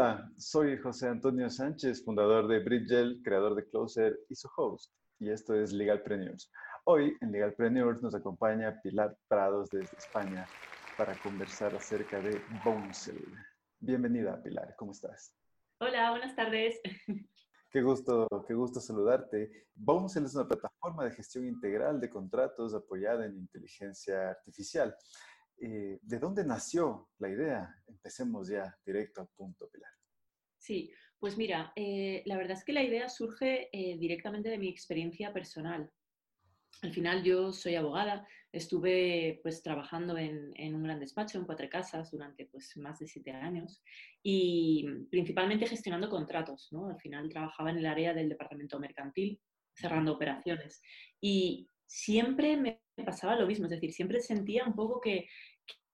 Hola, soy José Antonio Sánchez, fundador de Bridgel, creador de Closer y su host. Y esto es Legalpreneurs. Hoy en Legalpreneurs nos acompaña Pilar Prados desde España para conversar acerca de Bouncel. Bienvenida, Pilar, ¿cómo estás? Hola, buenas tardes. Qué gusto, qué gusto saludarte. Bouncel es una plataforma de gestión integral de contratos apoyada en inteligencia artificial. Eh, ¿De dónde nació la idea? Empecemos ya directo al punto, Pilar. Sí, pues mira, eh, la verdad es que la idea surge eh, directamente de mi experiencia personal. Al final yo soy abogada, estuve pues trabajando en, un gran despacho, en cuatro casas, durante pues más de siete años y principalmente gestionando contratos, ¿no? Al final trabajaba en el área del departamento mercantil, cerrando operaciones y siempre me pasaba lo mismo, es decir, siempre sentía un poco que,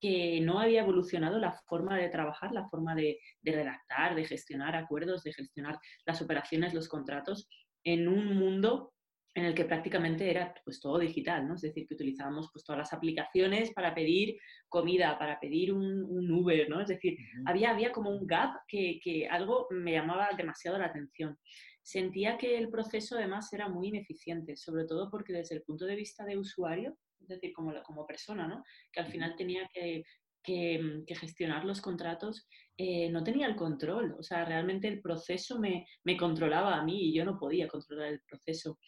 que no había evolucionado la forma de trabajar, la forma de, de, redactar, de gestionar acuerdos, de gestionar las operaciones, los contratos en un mundo en el que prácticamente era pues todo digital, ¿no? Es decir, que utilizábamos pues todas las aplicaciones para pedir comida, para pedir un, Uber, ¿no? Es decir, había, había como un gap que, que, algo me llamaba demasiado la atención. Sentía que el proceso además era muy ineficiente, sobre todo porque desde el punto de vista de usuario, es decir, como, como persona, ¿no? Que al final tenía que, que, gestionar los contratos, eh, no tenía el control. O sea, realmente el proceso me, me, controlaba a mí y yo no podía controlar el proceso.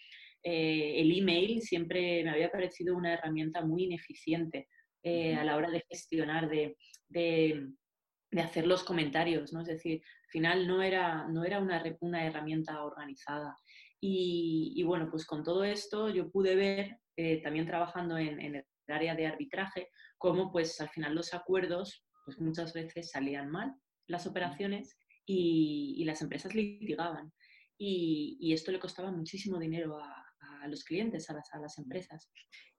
Eh, el email siempre me había parecido una herramienta muy ineficiente eh, a la hora de gestionar, de, de, hacer los comentarios, ¿no? Es decir, al final no era, no era una, una herramienta organizada. Y, bueno, pues con todo esto yo pude ver, eh, también trabajando en, en, el área de arbitraje, cómo pues al final los acuerdos pues muchas veces salían mal, las operaciones, y, y las empresas litigaban. Y, y, esto le costaba muchísimo dinero a, a los clientes, a las, a las empresas.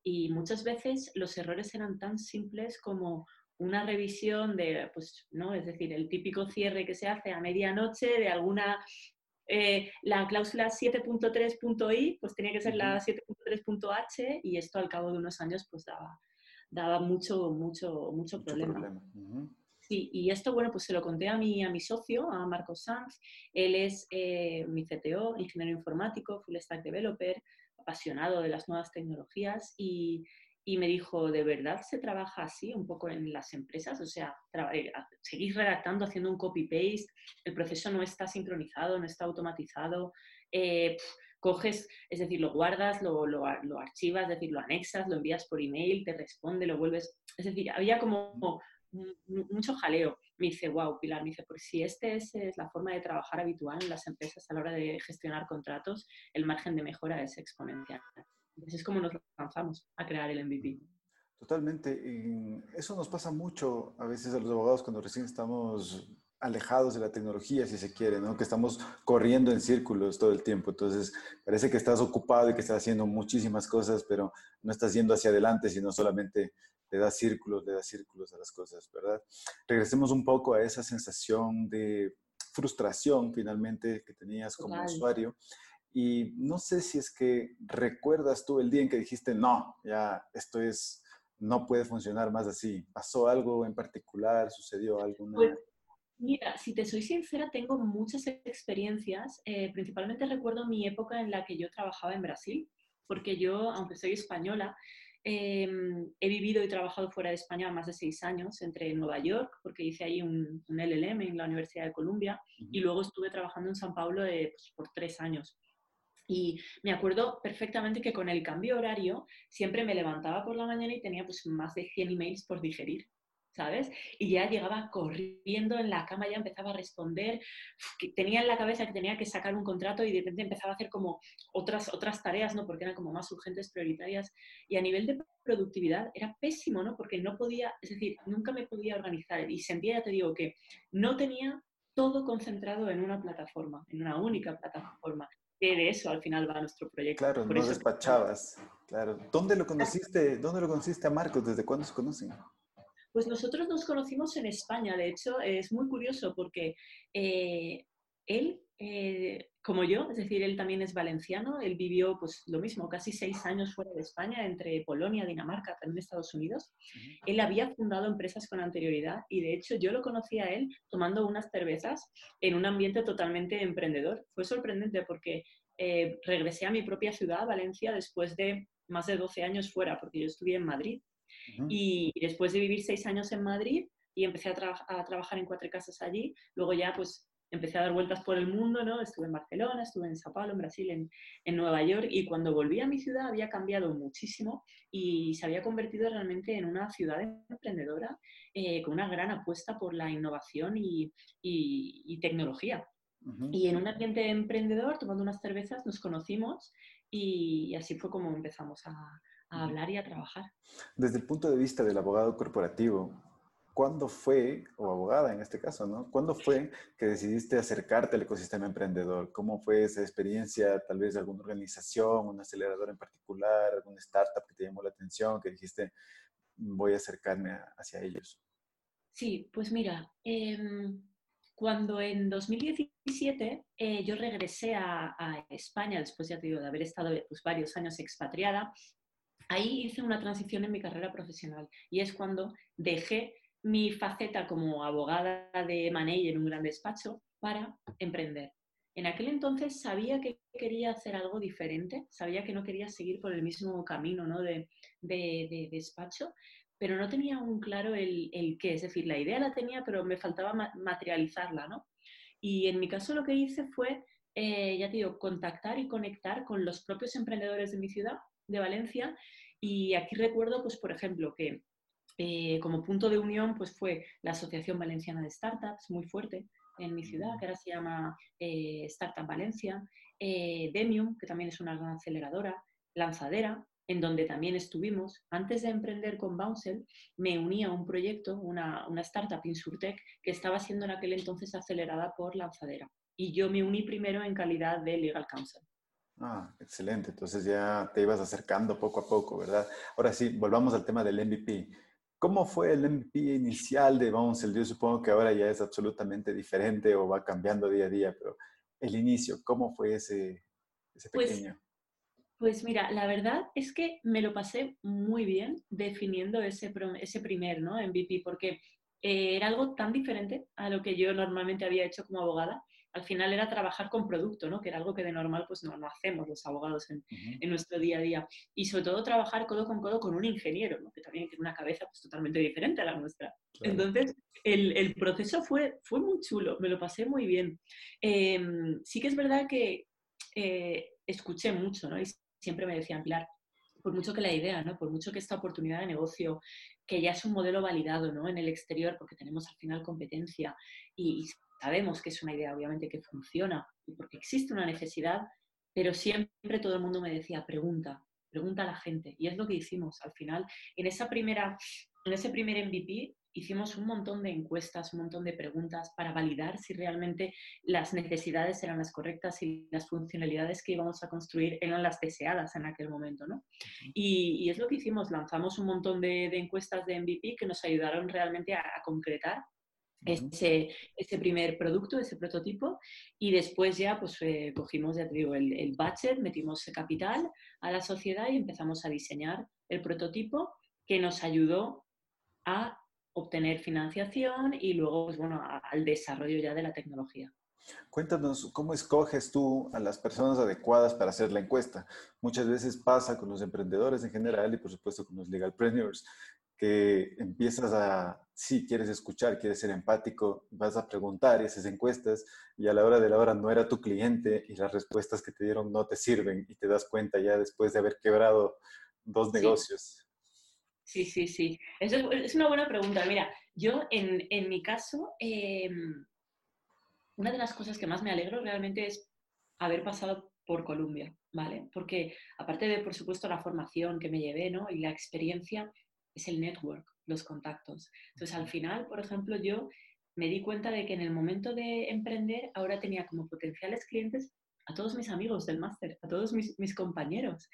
Y muchas veces los errores eran tan simples como una revisión de, pues, ¿no? Es decir, el típico cierre que se hace a medianoche de alguna eh, la cláusula 7.3.i pues tenía que ser la 7.3.h y esto al cabo de unos años pues daba, daba mucho, mucho, mucho, problema. Sí, y esto, bueno, pues se lo conté a mi, a mi socio, a Marcos Sanz. Él es eh, mi CTO, ingeniero informático, full stack developer, apasionado de las nuevas tecnologías y, y me dijo, ¿de verdad se trabaja así un poco en las empresas? O sea, eh, seguís redactando, haciendo un copy-paste, el proceso no está sincronizado, no está automatizado. Eh, coges, es decir, lo guardas, lo, lo, archivas, es decir, lo anexas, lo envías por email, te responde, lo vuelves. Es decir, había como mucho jaleo. Me dice, wow, Pilar, me dice, porque si esta es, la forma de trabajar habitual en las empresas a la hora de gestionar contratos, el margen de mejora es exponencial. Entonces es como nos lanzamos a crear el MVP. Totalmente. eso nos pasa mucho a veces a los abogados cuando recién estamos alejados de la tecnología, si se quiere, ¿no? Que estamos corriendo en círculos todo el tiempo. Entonces, parece que estás ocupado y que estás haciendo muchísimas cosas, pero no estás yendo hacia adelante, sino solamente le das círculos, le das círculos a las cosas, ¿verdad? Regresemos un poco a esa sensación de frustración finalmente que tenías como usuario. Y no sé si es que recuerdas tú el día en que dijiste, no, ya esto es, no puede funcionar más así. ¿Pasó algo en particular? ¿Sucedió alguna? Pues, mira, si te soy sincera, tengo muchas experiencias. Eh, principalmente recuerdo mi época en la que yo trabajaba en Brasil, porque yo, aunque soy española, Em, he vivido y trabajado fuera de España más de seis años, entre Nueva York, porque hice ahí un, LLM en la Universidad de Columbia, y luego estuve trabajando en San Pablo pues, por tres años. Y me acuerdo perfectamente que con el cambio horario siempre me levantaba por la mañana y tenía pues más de 100 emails por digerir. ¿sabes? Y ya llegaba corriendo en la cama, ya empezaba a responder, tenía en la cabeza que tenía que sacar un contrato y de repente empezaba a hacer como otras, otras tareas, ¿no? Porque eran como más urgentes, prioritarias. Y a nivel de productividad era pésimo, ¿no? Porque no podía, es decir, nunca me podía organizar y sentía, ya te digo, que no tenía todo concentrado en una plataforma, en una única plataforma. Que de eso al final va nuestro proyecto. Claro, no despachabas. Claro. ¿Dónde lo conociste? ¿Dónde lo conociste a Marcos? ¿Desde cuándo se conocen? Pues nosotros nos conocimos en España, de hecho es muy curioso porque eh, él eh, como yo, es decir, él también es valenciano, él vivió pues lo mismo, casi seis años fuera de España, entre Polonia, Dinamarca, también Estados Unidos. Él había fundado empresas con anterioridad y de hecho yo lo conocí a él tomando unas cervezas en un ambiente totalmente emprendedor. Fue sorprendente porque eh, regresé a mi propia ciudad, Valencia, después de más de 12 años fuera, porque yo estudié en Madrid. Y después de vivir seis años en Madrid y empecé a, a, trabajar en cuatro casas allí, luego ya pues empecé a dar vueltas por el mundo, ¿no? Estuve en Barcelona, estuve en Sao Paulo, en Brasil, en, en, Nueva York, y cuando volví a mi ciudad había cambiado muchísimo y se había convertido realmente en una ciudad emprendedora eh, con una gran apuesta por la innovación y, y, tecnología. Y en un ambiente emprendedor, tomando unas cervezas, nos conocimos y así fue como empezamos a, a hablar y a trabajar. Desde el punto de vista del abogado corporativo, ¿cuándo fue, o abogada en este caso, ¿no? ¿Cuándo fue que decidiste acercarte al ecosistema emprendedor? ¿Cómo fue esa experiencia? Tal vez alguna organización, un acelerador en particular, alguna startup que te llamó la atención, que dijiste, voy a acercarme hacia ellos. Sí, pues mira, em, cuando en 2017 eh, yo regresé a, España, después ya te digo, de haber estado pues, varios años expatriada, ahí hice una transición en mi carrera profesional y es cuando dejé mi faceta como abogada de Manei en un gran despacho para emprender. En aquel entonces sabía que quería hacer algo diferente, sabía que no quería seguir por el mismo camino ¿no? de, de, despacho, pero no tenía un claro el, el, qué. Es decir, la idea la tenía, pero me faltaba materializarla. ¿no? Y en mi caso lo que hice fue, eh, ya te digo, contactar y conectar con los propios emprendedores de mi ciudad, de Valencia. Y aquí recuerdo, pues, por ejemplo, que eh, como punto de unión pues fue la Asociación Valenciana de Startups, muy fuerte en mi ciudad, que ahora se llama eh, Startup Valencia, eh, Demium, que también es una gran aceleradora, Lanzadera, en donde también estuvimos. Antes de emprender con Bouncel, me uní a un proyecto, una, una startup Insurtech, que estaba siendo en aquel entonces acelerada por Lanzadera. Y yo me uní primero en calidad de Legal Counsel. Ah, excelente. Entonces ya te ibas acercando poco a poco, ¿verdad? Ahora sí, volvamos al tema del MVP. ¿Cómo fue el MVP inicial de Bouncel? Yo supongo que ahora ya es absolutamente diferente o va cambiando día a día, pero el inicio, ¿cómo fue ese, ese pues pequeño? Pues, pues, mira, la verdad es que me lo pasé muy bien definiendo ese, ese primer ¿no? MVP, porque eh, era algo tan diferente a lo que yo normalmente había hecho como abogada al final era trabajar con producto, ¿no? que era algo que de normal pues no, no hacemos los abogados en, en, nuestro día a día. Y sobre todo trabajar codo con codo con un ingeniero, ¿no? que también tiene una cabeza pues, totalmente diferente a la nuestra. Entonces, el, el, proceso fue, fue muy chulo, me lo pasé muy bien. Eh, sí que es verdad que eh, escuché mucho, ¿no? Y siempre me decían, Pilar, por mucho que la idea, ¿no? por mucho que esta oportunidad de negocio, que ya es un modelo validado ¿no? en el exterior, porque tenemos al final competencia y, y sabemos que es una idea obviamente que funciona y porque existe una necesidad, pero siempre todo el mundo me decía, pregunta, pregunta a la gente. Y es lo que hicimos al final. En, esa primera, en ese primer MVP hicimos un montón de encuestas, un montón de preguntas para validar si realmente las necesidades eran las correctas y las funcionalidades que íbamos a construir eran las deseadas en aquel momento. ¿no? Y, es lo que hicimos, lanzamos un montón de, encuestas de MVP que nos ayudaron realmente a concretar ese, ese, primer producto, ese prototipo, y después ya pues eh, cogimos, ya te digo, el, el budget, metimos capital a la sociedad y empezamos a diseñar el prototipo que nos ayudó a obtener financiación y luego, pues, bueno, al desarrollo ya de la tecnología. Cuéntanos, ¿cómo escoges tú a las personas adecuadas para hacer la encuesta? Muchas veces pasa con los emprendedores en general y por supuesto con los legalpreneurs, que empiezas a, sí, quieres escuchar, quieres ser empático, vas a preguntar esas encuestas y a la hora de la hora no era tu cliente y las respuestas que te dieron no te sirven y te das cuenta ya después de haber quebrado dos negocios. Sí, sí, sí. Eso es una buena pregunta. Mira, yo en, en mi caso, em, una de las cosas que más me alegro realmente es haber pasado por Colombia, ¿vale? Porque aparte de, por supuesto, la formación que me llevé, ¿no? Y la experiencia, es el network, los contactos. Entonces, al final, por ejemplo, yo me di cuenta de que en el momento de emprender ahora tenía como potenciales clientes a todos mis amigos del máster, a todos mis, compañeros.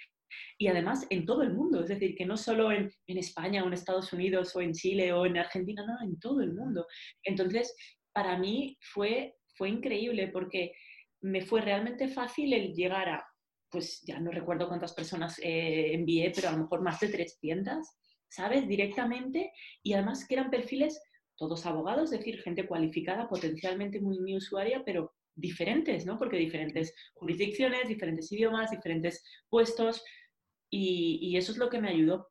Y además en todo el mundo, es decir, que no solo en, en, España o en Estados Unidos o en Chile o en Argentina, no, en todo el mundo. Entonces, para mí fue, fue increíble porque me fue realmente fácil el llegar a, pues ya no recuerdo cuántas personas eh, envié, pero a lo mejor más de 300, ¿sabes? Directamente, y además que eran perfiles todos abogados, es decir, gente cualificada, potencialmente muy, muy usuaria, pero diferentes, ¿no? Porque diferentes jurisdicciones, diferentes idiomas, diferentes puestos, y, eso es lo que me ayudó.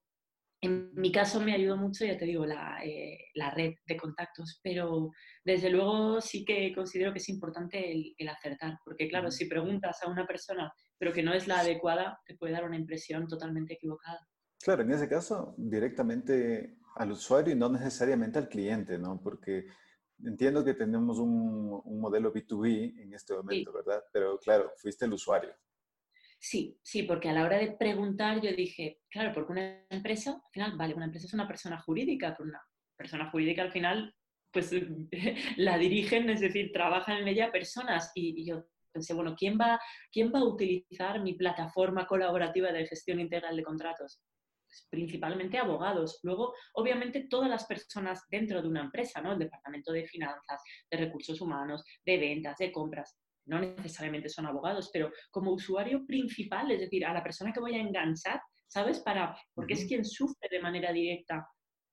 En mi caso me ayudó mucho, ya te digo, la, eh, la, red de contactos, pero desde luego sí que considero que es importante el, el, acertar, porque claro, si preguntas a una persona pero que no es la adecuada, te puede dar una impresión totalmente equivocada. Claro, en ese caso, directamente al usuario y no necesariamente al cliente, ¿no? Porque entiendo que tenemos un, un modelo B2B en este momento, ¿verdad? Pero claro, fuiste el usuario. Sí, sí, porque a la hora de preguntar yo dije, claro, porque una empresa, al final, vale, una empresa es una persona jurídica, pero una persona jurídica al final, pues la dirigen, es decir, trabajan en ella personas. Y, yo pensé, bueno, ¿quién va, ¿quién va a utilizar mi plataforma colaborativa de gestión integral de contratos? Pues principalmente abogados. Luego, obviamente, todas las personas dentro de una empresa, ¿no? El departamento de finanzas, de recursos humanos, de ventas, de compras, no necesariamente son abogados, pero como usuario principal, es decir, a la persona que voy a enganchar, ¿sabes? Para, porque es quien sufre de manera directa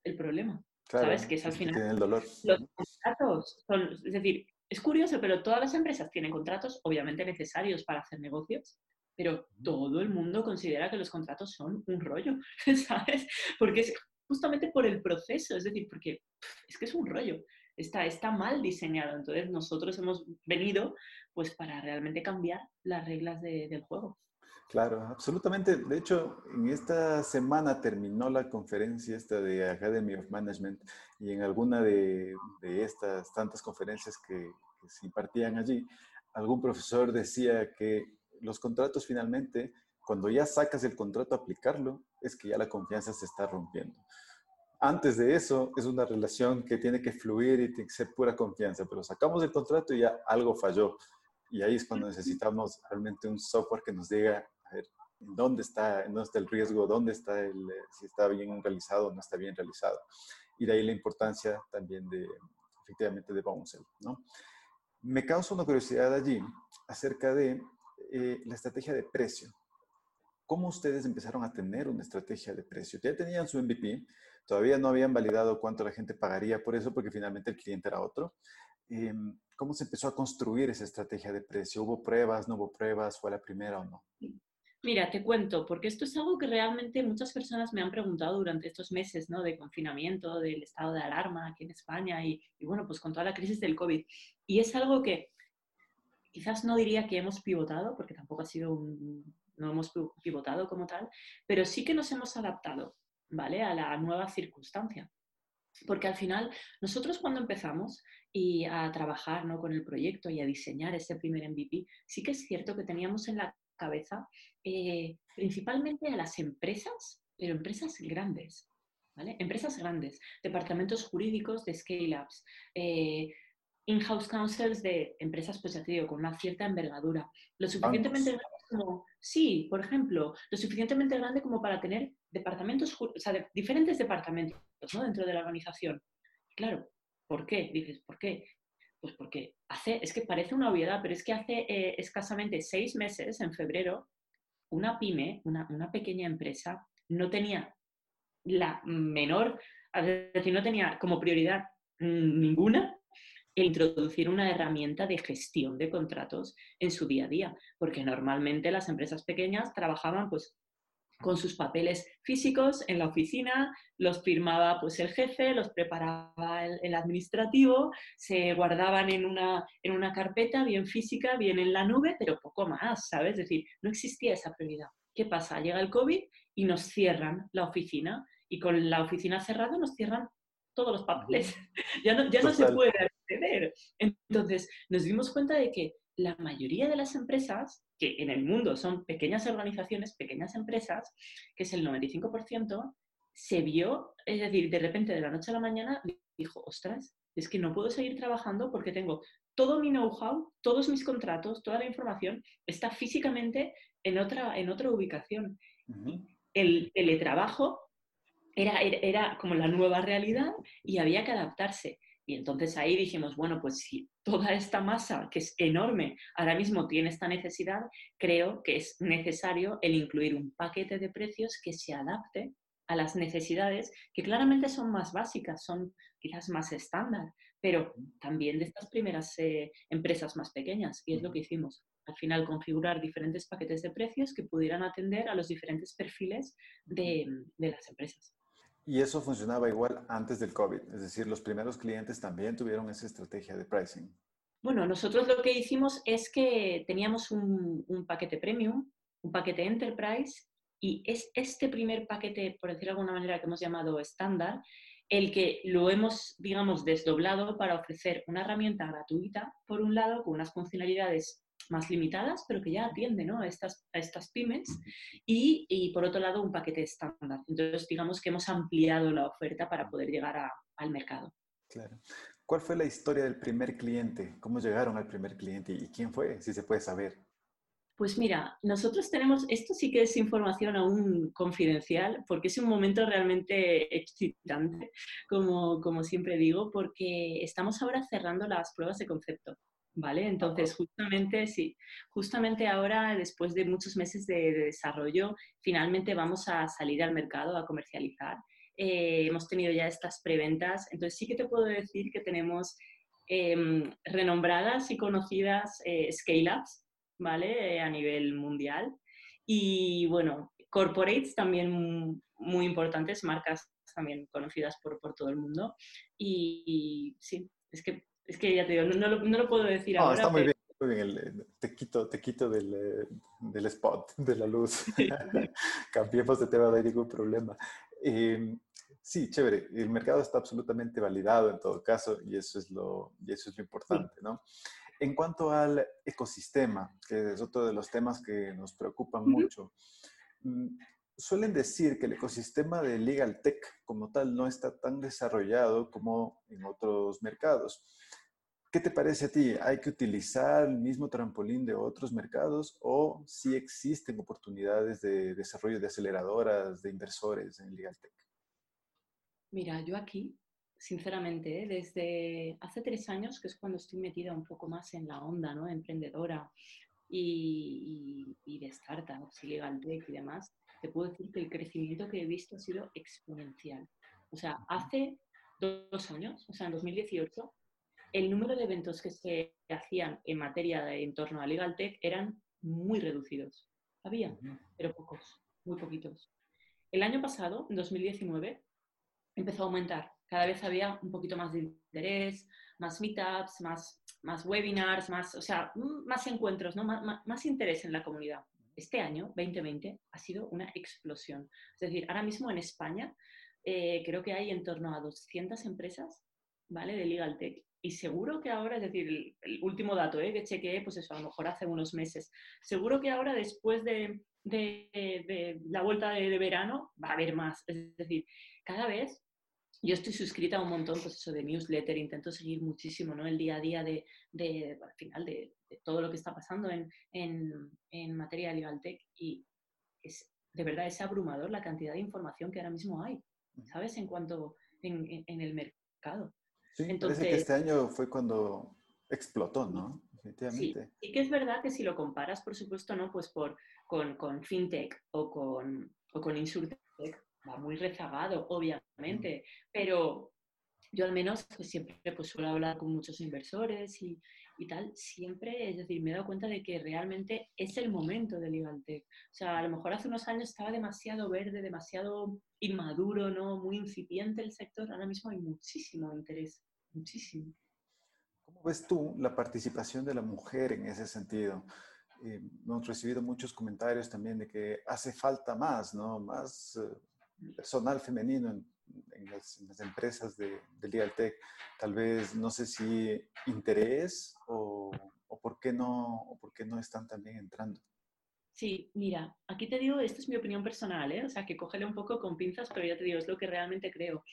el problema. ¿Sabes? Que es al final. el dolor. Los contratos son, es decir, es curioso, pero todas las empresas tienen contratos, obviamente necesarios para hacer negocios, pero todo el mundo considera que los contratos son un rollo, ¿sabes? Porque es justamente por el proceso, es decir, porque es que es un rollo está, está mal diseñado. Entonces nosotros hemos venido pues para realmente cambiar las reglas del juego. Claro, absolutamente. De hecho, en esta semana terminó la conferencia esta de Academy of Management y en alguna de, de estas tantas conferencias que, que, se impartían allí, algún profesor decía que los contratos finalmente, cuando ya sacas el contrato a aplicarlo, es que ya la confianza se está rompiendo antes de eso es una relación que tiene que fluir y tiene que ser pura confianza, pero sacamos el contrato y ya algo falló. Y ahí es cuando necesitamos realmente un software que nos diga, a ver, dónde está, dónde está el riesgo, dónde está el, si está bien realizado o no está bien realizado. Y de ahí la importancia también de, efectivamente, de Bouncel, ¿no? Me causa una curiosidad allí acerca de eh, la estrategia de precio. ¿Cómo ustedes empezaron a tener una estrategia de precio? Ya tenían su MVP, Todavía no habían validado cuánto la gente pagaría por eso porque finalmente el cliente era otro. Em, ¿Cómo se empezó a construir esa estrategia de precio? ¿Hubo pruebas, no hubo pruebas? ¿Fue la primera o no? Mira, te cuento, porque esto es algo que realmente muchas personas me han preguntado durante estos meses ¿no? de confinamiento, del estado de alarma aquí en España y, y, bueno, pues con toda la crisis del COVID. Y es algo que quizás no diría que hemos pivotado, porque tampoco ha sido un, no hemos pivotado como tal, pero sí que nos hemos adaptado. ¿vale? A la nueva circunstancia. Porque al final, nosotros cuando empezamos y a trabajar ¿no? con el proyecto y a diseñar ese primer MVP, sí que es cierto que teníamos en la cabeza eh, principalmente a las empresas, pero empresas grandes, ¿vale? Empresas grandes, departamentos jurídicos de scale-ups, eh, in-house counsels de empresas, pues ya te digo, con una cierta envergadura, lo suficientemente como, sí, por ejemplo, lo suficientemente grande como para tener departamentos, o sea, diferentes departamentos ¿no? dentro de la organización. Claro, ¿por qué? Dices, ¿por qué? Pues porque hace, es que parece una obviedad, pero es que hace eh, escasamente seis meses, en febrero, una pyme, una, una pequeña empresa, no tenía la menor, es decir, no tenía como prioridad ninguna el introducir una herramienta de gestión de contratos en su día a día, porque normalmente las empresas pequeñas trabajaban pues con sus papeles físicos en la oficina, los firmaba pues el jefe, los preparaba el, administrativo, se guardaban en una, en una carpeta bien física, bien en la nube, pero poco más, ¿sabes? Es decir, no existía esa prioridad. ¿Qué pasa? Llega el COVID y nos cierran la oficina y con la oficina cerrada nos cierran todos los papeles. ya no, ya no se puede acceder. Entonces, nos dimos cuenta de que la mayoría de las empresas, que en el mundo son pequeñas organizaciones, pequeñas empresas, que es el 95%, se vio, es decir, de repente de la noche a la mañana dijo, ostras, es que no puedo seguir trabajando porque tengo todo mi know-how, todos mis contratos, toda la información está físicamente en otra, en otra ubicación. El teletrabajo era, era, era como la nueva realidad y había que adaptarse. Y entonces ahí dijimos, bueno, pues si toda esta masa, que es enorme, ahora mismo tiene esta necesidad, creo que es necesario el incluir un paquete de precios que se adapte a las necesidades que claramente son más básicas, son quizás más estándar, pero también de estas primeras eh, empresas más pequeñas. Y es lo que hicimos. Al final, configurar diferentes paquetes de precios que pudieran atender a los diferentes perfiles de las empresas. Y eso funcionaba igual antes del COVID, es decir, los primeros clientes también tuvieron esa estrategia de pricing. Bueno, nosotros lo que hicimos es que teníamos un, paquete premium, un paquete enterprise, y es este primer paquete, por decirlo de alguna manera, que hemos llamado estándar, el que lo hemos, digamos, desdoblado para ofrecer una herramienta gratuita, por un lado, con unas funcionalidades más limitadas, pero que ya atiende ¿no? a, estas, a estas pymes, y, y, por otro lado un paquete estándar. Entonces, digamos que hemos ampliado la oferta para poder llegar a, al mercado. Claro. ¿Cuál fue la historia del primer cliente? ¿Cómo llegaron al primer cliente y quién fue, si se puede saber? Pues mira, nosotros tenemos, esto sí que es información aún confidencial, porque es un momento realmente excitante, como, como siempre digo, porque estamos ahora cerrando las pruebas de concepto. ¿Vale? Entonces, justamente, sí, justamente ahora, después de muchos meses de, desarrollo, finalmente vamos a salir al mercado a comercializar. Eh, hemos tenido ya estas preventas, entonces sí que te puedo decir que tenemos em, renombradas y conocidas eh, scale-ups, ¿vale? Eh, a nivel mundial. Y bueno, corporates también muy importantes, marcas también conocidas por, por todo el mundo. y sí, es que es que ya te digo, no, lo, puedo decir no, ahora. Está muy bien, muy bien. te quito, te quito del, eh, del spot, de la luz. Cambiemos de tema, no hay ningún problema. Em, sí, chévere. El mercado está absolutamente validado en todo caso y eso es lo, y eso es lo importante, ¿no? En cuanto al ecosistema, que es otro de los temas que nos preocupan mucho, mm, suelen decir que el ecosistema de Legal Tech como tal no está tan desarrollado como en otros mercados. ¿Qué te parece a ti? ¿Hay que utilizar el mismo trampolín de otros mercados o si existen oportunidades de desarrollo de aceleradoras, de inversores en LegalTech? Mira, yo aquí, sinceramente, ¿eh? desde hace tres años, que es cuando estoy metida un poco más en la onda ¿no? emprendedora y, de startups y LegalTech y demás, te puedo decir que el crecimiento que he visto ha sido exponencial. O sea, hace dos años, o sea, en 2018, el número de eventos que se hacían en materia de en torno a Legal Tech eran muy reducidos. Había, pero pocos, muy poquitos. El año pasado, en 2019, empezó a aumentar. Cada vez había un poquito más de interés, más meetups, más, más webinars, más, o sea, más encuentros, ¿no? más, interés en la comunidad. Este año, 2020, ha sido una explosión. Es decir, ahora mismo en España eh, creo que hay en torno a 200 empresas ¿vale? de Legal Tech y seguro que ahora, es decir, el, último dato ¿eh? que chequeé, pues eso, a lo mejor hace unos meses, seguro que ahora después de, la vuelta de, verano va a haber más. Es decir, cada vez yo estoy suscrita a un montón pues eso, de newsletter, intento seguir muchísimo ¿no? el día a día de, al final de, todo lo que está pasando en, en, materia de legal tech y es, de verdad es abrumador la cantidad de información que ahora mismo hay, ¿sabes? En cuanto en, en el mercado. Sí, Entonces, parece que este año fue cuando explotó, ¿no? Definitivamente. Sí, y que es verdad que si lo comparas, por supuesto, ¿no? Pues por, con, con FinTech o con, o con InsurTech, va muy rezagado, obviamente, pero yo al menos pues, siempre pues, suelo hablar con muchos inversores y, y, tal, siempre, es decir, me he dado cuenta de que realmente es el momento del LegalTech. O sea, a lo mejor hace unos años estaba demasiado verde, demasiado inmaduro, ¿no? Muy incipiente el sector, ahora mismo hay muchísimo interés muchísimo. ¿Cómo ves tú la participación de la mujer en ese sentido? Eh, hemos recibido muchos comentarios también de que hace falta más, ¿no? Más eh, personal femenino en, las, empresas de, de Tech. Tal vez, no sé si interés o, o, por qué no, o por qué no están también entrando. Sí, mira, aquí te digo, esta es mi opinión personal, ¿eh? o sea, que cógele un poco con pinzas, pero ya te digo, es lo que realmente creo.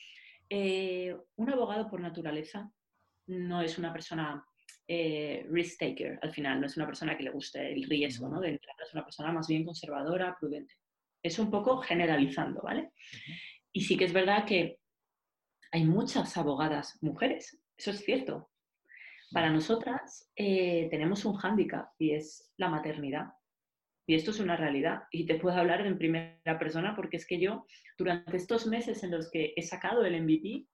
Eh, un abogado por naturaleza no es una persona eh, risk taker al final, no es una persona que le guste el riesgo ¿no? de entrar, es una persona más bien conservadora, prudente. Es un poco generalizando, ¿vale? Y sí que es verdad que hay muchas abogadas mujeres, eso es cierto. Para nosotras eh, tenemos un hándicap y es la maternidad. Y esto es una realidad. Y te puedo hablar en primera persona porque es que yo, durante estos meses en los que he sacado el MVP,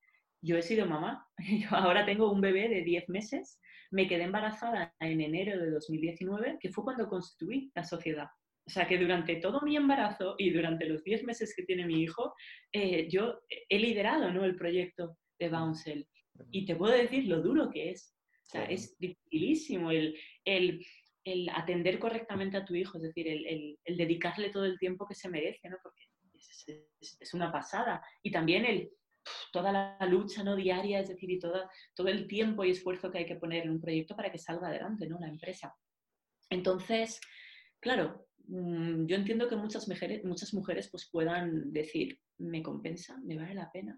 yo he sido mamá. Ahora tengo un bebé de 10 meses. Me quedé embarazada en enero de 2019, que fue cuando constituí la sociedad. O sea que durante todo mi embarazo y durante los 10 meses que tiene mi hijo, eh, yo he liderado ¿no? el proyecto de Bouncel. Y te puedo decir lo duro que es. O sea, es dificilísimo el, el, el, atender correctamente a tu hijo, es decir, el, el, dedicarle todo el tiempo que se merece, ¿no? Porque es, es, es una pasada. Y también el, toda la lucha ¿no? diaria, es decir, y todo, todo el tiempo y esfuerzo que hay que poner en un proyecto para que salga adelante ¿no? la empresa. Entonces, claro, yo entiendo que muchas mujeres, muchas mujeres pues puedan decir, ¿me compensa? ¿Me vale la pena?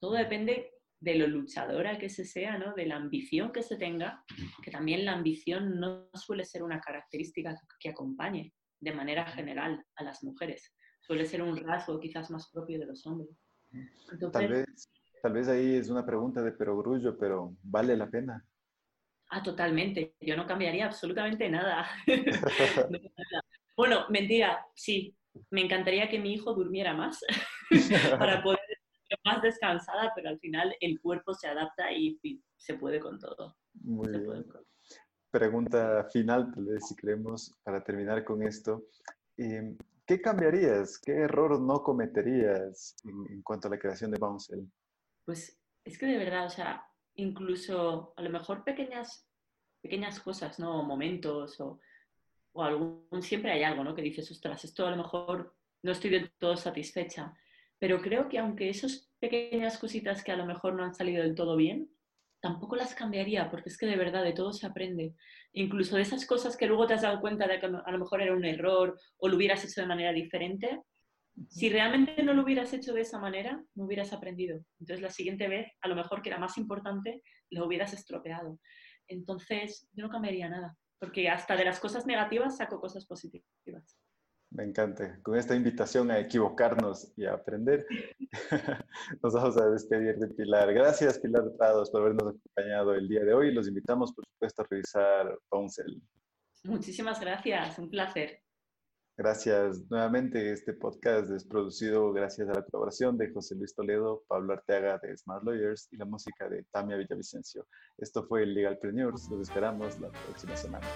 Todo depende de lo luchadora que se sea, ¿no? de la ambición que se tenga, que también la ambición no suele ser una característica que acompañe de manera general a las mujeres, suele ser un rasgo quizás más propio de los hombres tal, vez, tal vez ahí es una pregunta de perogrullo, pero ¿vale la pena? Ah, totalmente. Yo no cambiaría absolutamente nada. bueno, mentira, sí. Me encantaría que mi hijo durmiera más para poder estar más descansada, pero al final el cuerpo se adapta y se puede con todo. Muy bien. Pregunta final, si queremos, para terminar con esto. Em, ¿Qué cambiarías? ¿Qué error no cometerías en, cuanto a la creación de Bouncel? Pues es que de verdad, o sea, incluso a lo mejor pequeñas, pequeñas cosas, ¿no? momentos o, o algún, siempre hay algo, ¿no? Que dices, ostras, esto a lo mejor no estoy del todo satisfecha. Pero creo que aunque esas pequeñas cositas que a lo mejor no han salido del todo bien, tampoco las cambiaría, porque es que de verdad de todo se aprende. Incluso de esas cosas que luego te has dado cuenta de que a lo mejor era un error o lo hubieras hecho de manera diferente, si realmente no lo hubieras hecho de esa manera, no hubieras aprendido. Entonces la siguiente vez, a lo mejor que era más importante, lo hubieras estropeado. Entonces yo no cambiaría nada, porque hasta de las cosas negativas saco cosas positivas. Me encanta. Con esta invitación a equivocarnos y a aprender, nos vamos a despedir de Pilar. Gracias, Pilar Prados, por habernos acompañado el día de hoy. Los invitamos, por supuesto, a revisar Pouncel. Muchísimas gracias, un placer. Gracias. Nuevamente, este podcast es producido gracias a la colaboración de José Luis Toledo, Pablo Arteaga de Smart Lawyers y la música de Tamia Villavicencio. Esto fue Legalpreneurs. Los esperamos la próxima semana.